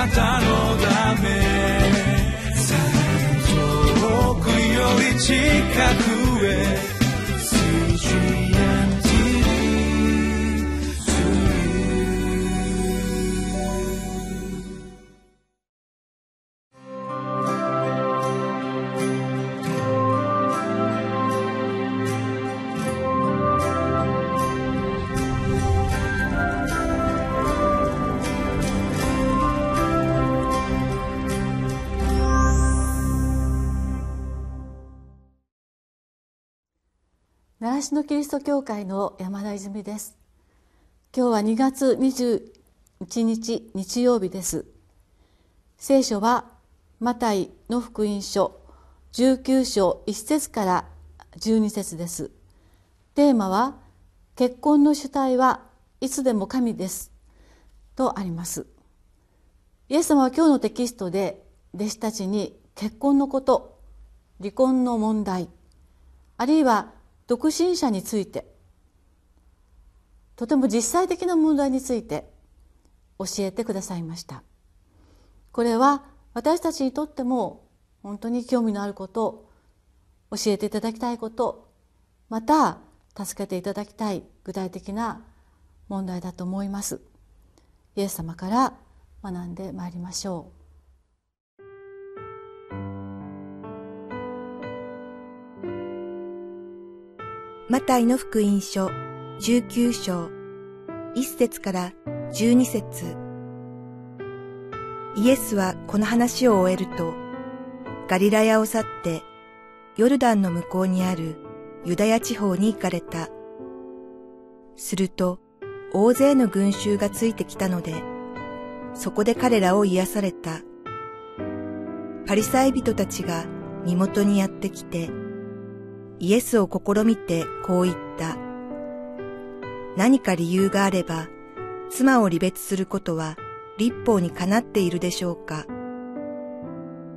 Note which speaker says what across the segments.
Speaker 1: なたのため。遠くより近く。
Speaker 2: 習志野キリスト教会の山田泉です。今日は2月21日日曜日です。聖書はマタイの福音書19章1節から12節です。テーマは結婚の主体はいつでも神です。とあります。イエス様は今日のテキストで弟子たちに結婚のこと離婚の問題あるいは独身者についてとても実際的な問題について教えてくださいました。これは私たちにとっても本当に興味のあること教えていただきたいことまた助けていただきたい具体的な問題だと思います。イエス様から学んでまいりましょう。
Speaker 3: マタイの福音書19章1節から12節イエスはこの話を終えると、ガリラヤを去って、ヨルダンの向こうにあるユダヤ地方に行かれた。すると、大勢の群衆がついてきたので、そこで彼らを癒された。パリサイ人たちが身元にやってきて、イエスを試みてこう言った。何か理由があれば、妻を離別することは立法にかなっているでしょうか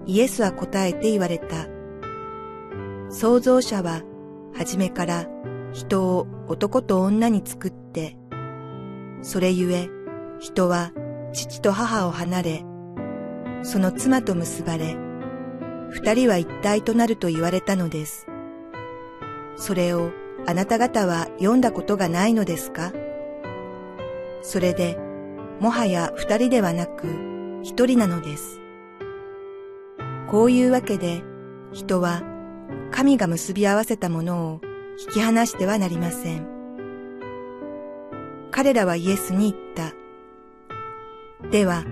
Speaker 3: イエスは答えて言われた。創造者は初めから人を男と女に作って、それゆえ人は父と母を離れ、その妻と結ばれ、二人は一体となると言われたのです。それをあなた方は読んだことがないのですか？それで、もはや二人ではなく一人なのです。こういうわけで、人は神が結び合わせたものを引き離してはなりません。彼らはイエスに言った。では、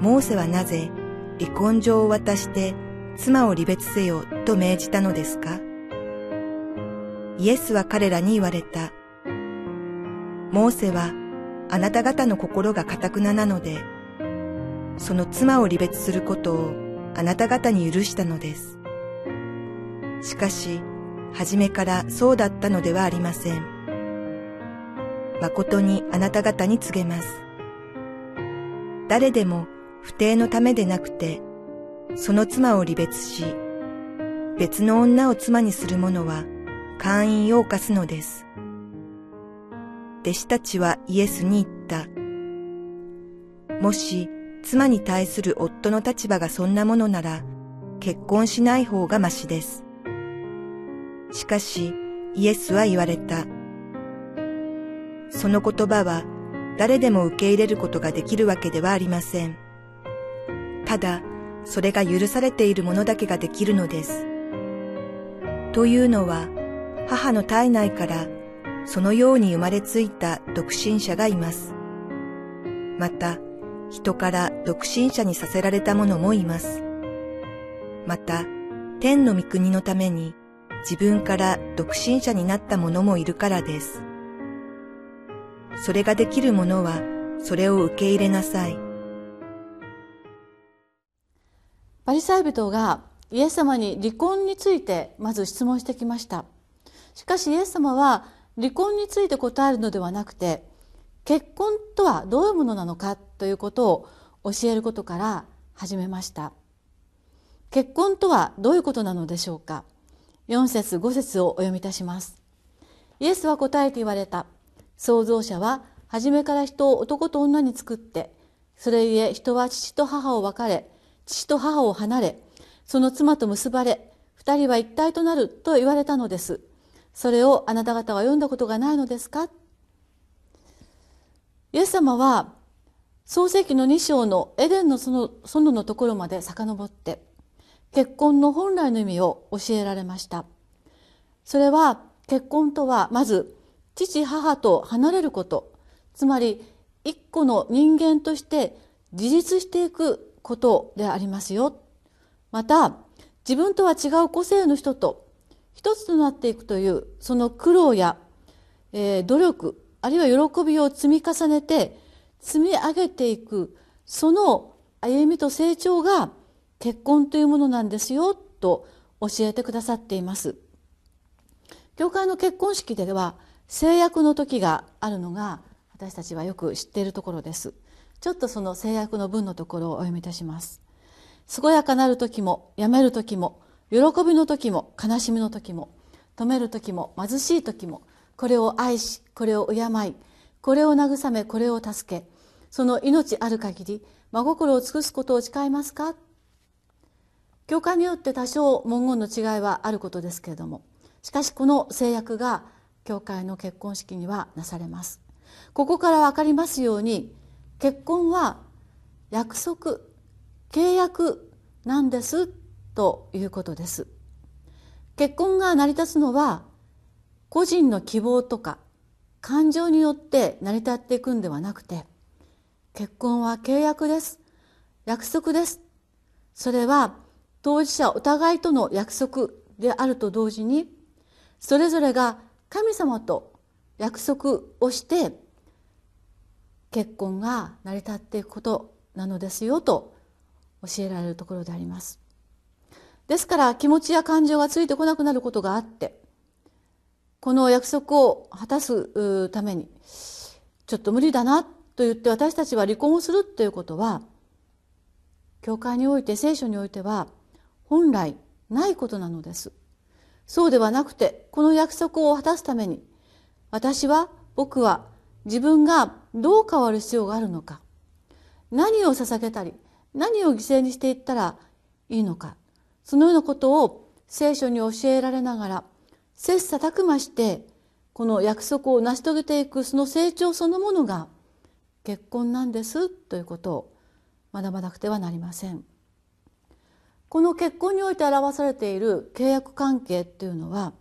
Speaker 3: モーセはなぜ離婚状を渡して妻を離別せよと命じたのですか？イエスは彼らに言われた。モーセはあなた方の心が堅くななので、その妻を離別することをあなた方に許したのです。しかし、初めからそうだったのではありません。誠にあなた方に告げます。誰でも不定のためでなくて、その妻を離別し、別の女を妻にする者は、会員を犯すのです。弟子たちはイエスに言った。もし妻に対する夫の立場がそんなものなら結婚しない方がましです。しかしイエスは言われた。その言葉は誰でも受け入れることができるわけではありません。ただ、それが許されているものだけができるのです。というのは、母の体内からそのように生まれついた独身者がいます。また、人から独身者にさせられた者もいます。また、天の御国のために自分から独身者になった者もいるからです。それができる者は、それを受け入れなさい。
Speaker 2: パリサイ人がイエス様に離婚についてまず質問してきました。しかしイエス様は離婚について答えるのではなくて結婚とはどういうものなのかということを教えることから始めました。結婚とはどういうことなのでしょうか。4節5節をお読みいたします。イエスは答えて言われた。創造者は初めから人を男と女に作ってそれゆえ人は父と母を別れ父と母を離れその妻と結ばれ二人は一体となると言われたのです。それをあなた方は読んだことがないのですか？イエス様は創世紀の2章のエデンの園ののところまで遡って結婚の本来の意味を教えられました。それは結婚とはまず父母と離れること。つまり一個の人間として自立していくことでありますよ。また自分とは違う個性の人と一つとなっていくというその苦労や、えー、努力あるいは喜びを積み重ねて積み上げていくその歩みと成長が結婚というものなんですよと教えてくださっています。教会の結婚式では制約の時があるのが私たちはよく知っているところです。ちょっとその制約の文のところをお読みいたします。健やかなる時もやめる時も喜びの時も悲しみの時も止める時も貧しい時もこれを愛しこれを敬いこれを慰めこれを助けその命ある限り真心を尽くすことを誓いますか？教会によって多少文言の違いはあることですけれどもしかしこの制約が教会の結婚式にはなされます。ここから分かりますように結婚は約束契約なんですということです。結婚が成り立つのは個人の希望とか感情によって成り立っていくんではなくて結婚は契約です約束です。それは当事者お互いとの約束であると同時にそれぞれが神様と約束をして結婚が成り立っていくことなのですよと教えられるところであります。ですから気持ちや感情がついてこなくなることがあってこの約束を果たすためにちょっと無理だなと言って私たちは離婚をするということは教会において聖書においては本来ないことなのです。そうではなくてこの約束を果たすために私は僕は自分がどう変わる必要があるのか何を捧げたり何を犠牲にしていったらいいのかそのようなことを聖書に教えられながら切磋琢磨してこの約束を成し遂げていくその成長そのものが結婚なんですということを学ばなくてはなりません。この結婚において表されている契約関係っていうのは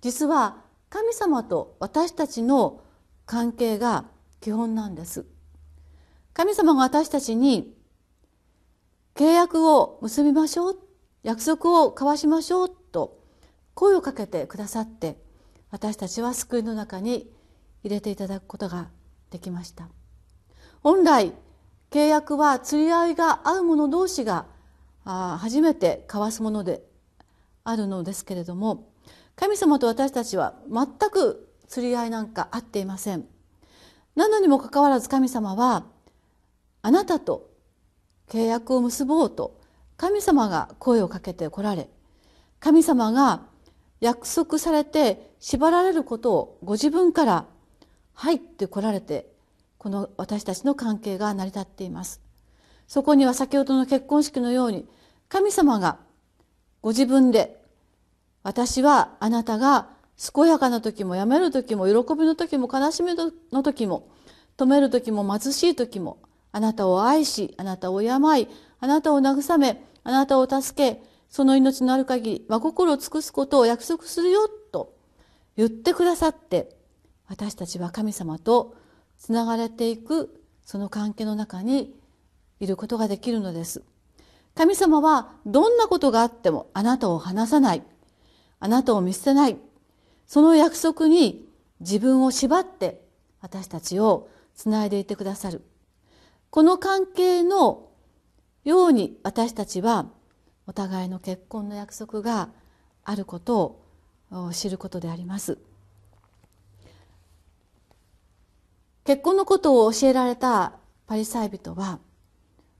Speaker 2: 実は神様と私たちの関係が基本なんです。神様が私たちに契約を結びましょう約束を交わしましょうと声をかけてくださって私たちは救いの中に入れていただくことができました。本来契約は釣り合いが合う者同士が初めて交わすものであるのですけれども神様と私たちは全く釣り合いなんか合っていません。なのにもかかわらず神様はあなたと契約を結ぼうと神様が声をかけてこられ神様が約束されて縛られることをご自分から入ってこられてこの私たちの関係が成り立っています。そこには先ほどの結婚式のように神様がご自分で私はあなたが健やかな時もやめる時も喜びの時も悲しみの時も止める時も貧しい時もあなたを愛しあなたを敬いあなたを慰めあなたを助けその命のある限り真心を尽くすことを約束するよと言ってくださって私たちは神様とつながれていくその関係の中にいることができるのです。神様はどんなことがあってもあなたを離さない。あなたを見捨てない。その約束に自分を縛って私たちをつないでいてくださる。この関係のように私たちはお互いの結婚の約束があることを知ることであります。結婚のことを教えられたパリサイ人は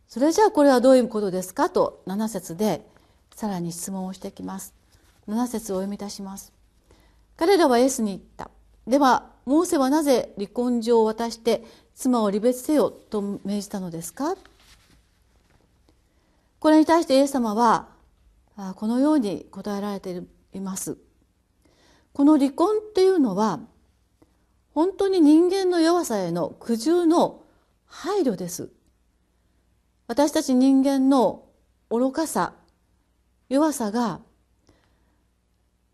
Speaker 2: それじゃあこれはどういうことですかと7節でさらに質問をしてきます。7節を読みいたします。彼らはイエスに言った。ではモーセはなぜ離婚状を渡して妻を離別せよと命じたのですか？これに対してイエス様はこのように答えられています。この離婚っていうのは本当に人間の弱さへの苦渋の配慮です。私たち人間の愚かさ弱さが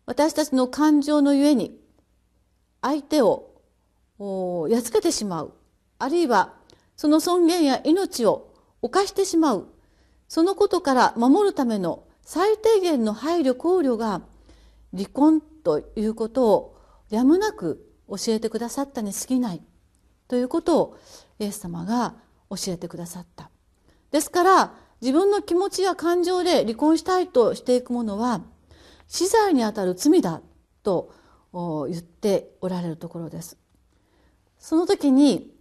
Speaker 2: 私たちの感情のゆえに相手をやっつけてしまう。あるいはその尊厳や命を犯してしまう。そのことから守るための最低限の配慮考慮が離婚ということをやむなく教えてくださったに過ぎない。ということをイエス様が教えてくださった。ですから自分の気持ちや感情で離婚したいとしていくものは死罪にあたる罪だと言っておられるところです。その時に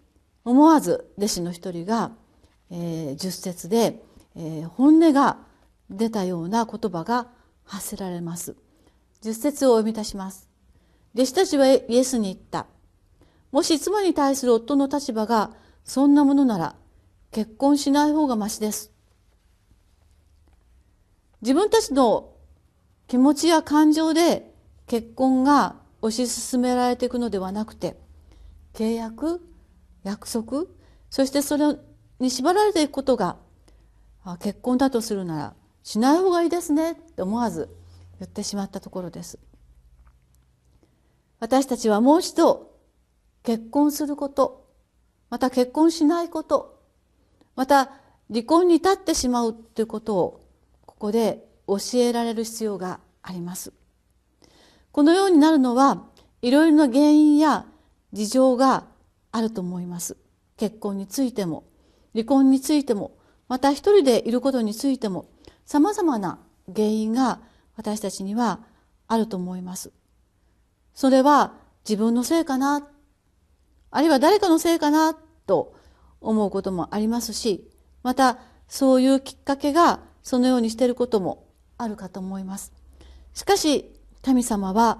Speaker 2: 思わず弟子の一人が、えー、10節で、えー、本音が出たような言葉が発せられます。10節をお読みいたします。弟子たちはイエスに言った。もし妻に対する夫の立場がそんなものなら結婚しない方がましです。自分たちの気持ちや感情で結婚が推し進められていくのではなくて契約約束そしてそれに縛られていくことがあ結婚だとするならしない方がいいですねって思わず言ってしまったところです。私たちはもう一度結婚することまた結婚しないことまた離婚に至ってしまうということをここで教えられる必要があります。このようになるのはいろいろな原因や事情があると思います。結婚についても離婚についてもまた一人でいることについてもさまざまな原因が私たちにはあると思います。それは自分のせいかなあるいは誰かのせいかなと思うこともありますしまたそういうきっかけがそのようにしていることもあるかと思います。しかし神様は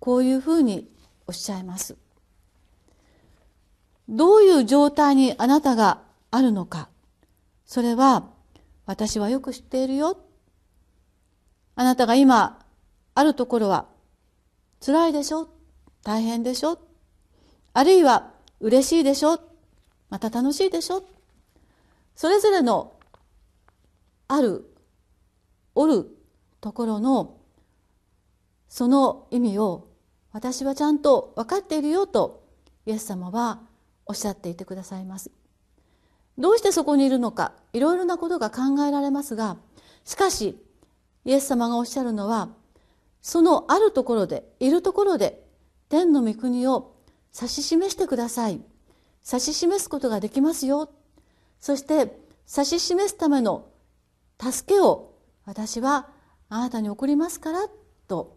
Speaker 2: こういうふうにおっしゃいます。どういう状態にあなたがあるのか。それは私はよく知っているよ。あなたが今あるところは辛いでしょ？大変でしょ？あるいは嬉しいでしょ？また楽しいでしょ？それぞれのあるおるところのその意味を私はちゃんと分かっているよとイエス様はおっしゃっていてくださいます。どうしてそこにいるのかいろいろなことが考えられますがしかしイエス様がおっしゃるのはそのあるところでいるところで天の御国を指し示してください。指し示すことができますよ。そして指し示すための助けを私はあなたに送りますからと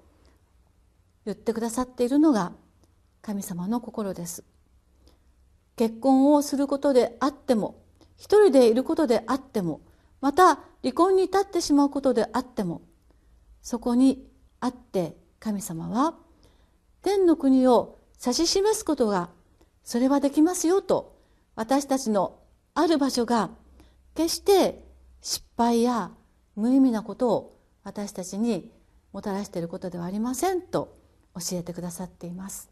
Speaker 2: 言ってくださっているのが神様の心です。結婚をすることであっても一人でいることであってもまた離婚に至ってしまうことであってもそこにあって神様は天の国を指し示すことがそれはできますよと私たちのある場所が決して失敗や無意味なことを私たちにもたらしていることではありませんと教えてくださっています。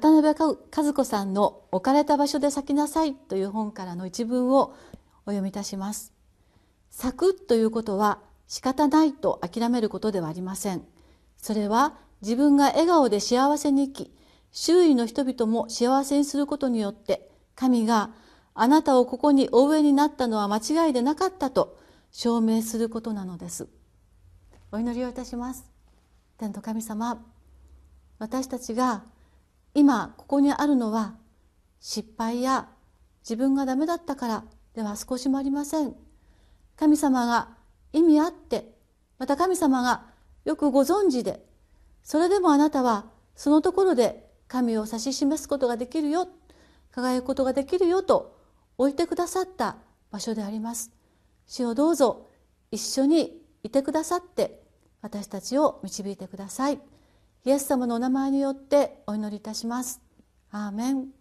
Speaker 2: 渡辺和子さんの「置かれた場所で咲きなさい」という本からの一文をお読みいたします。咲くということは仕方ないと諦めることではありません。それは自分が笑顔で幸せに生き周囲の人々も幸せにすることによって神があなたをここにお植えになったのは間違いでなかったと証明することなのです。お祈りをいたします。天の神様私たちが今ここにあるのは失敗や自分がダメだったからでは少しもありません。神様が意味あってまた神様がよくご存知でそれでもあなたはそのところで神を指し示すことができるよ輝くことができるよと置いてくださった場所であります。主をどうぞ一緒にいてくださって私たちを導いてください。イエス様のお名前によってお祈りいたします。アーメン。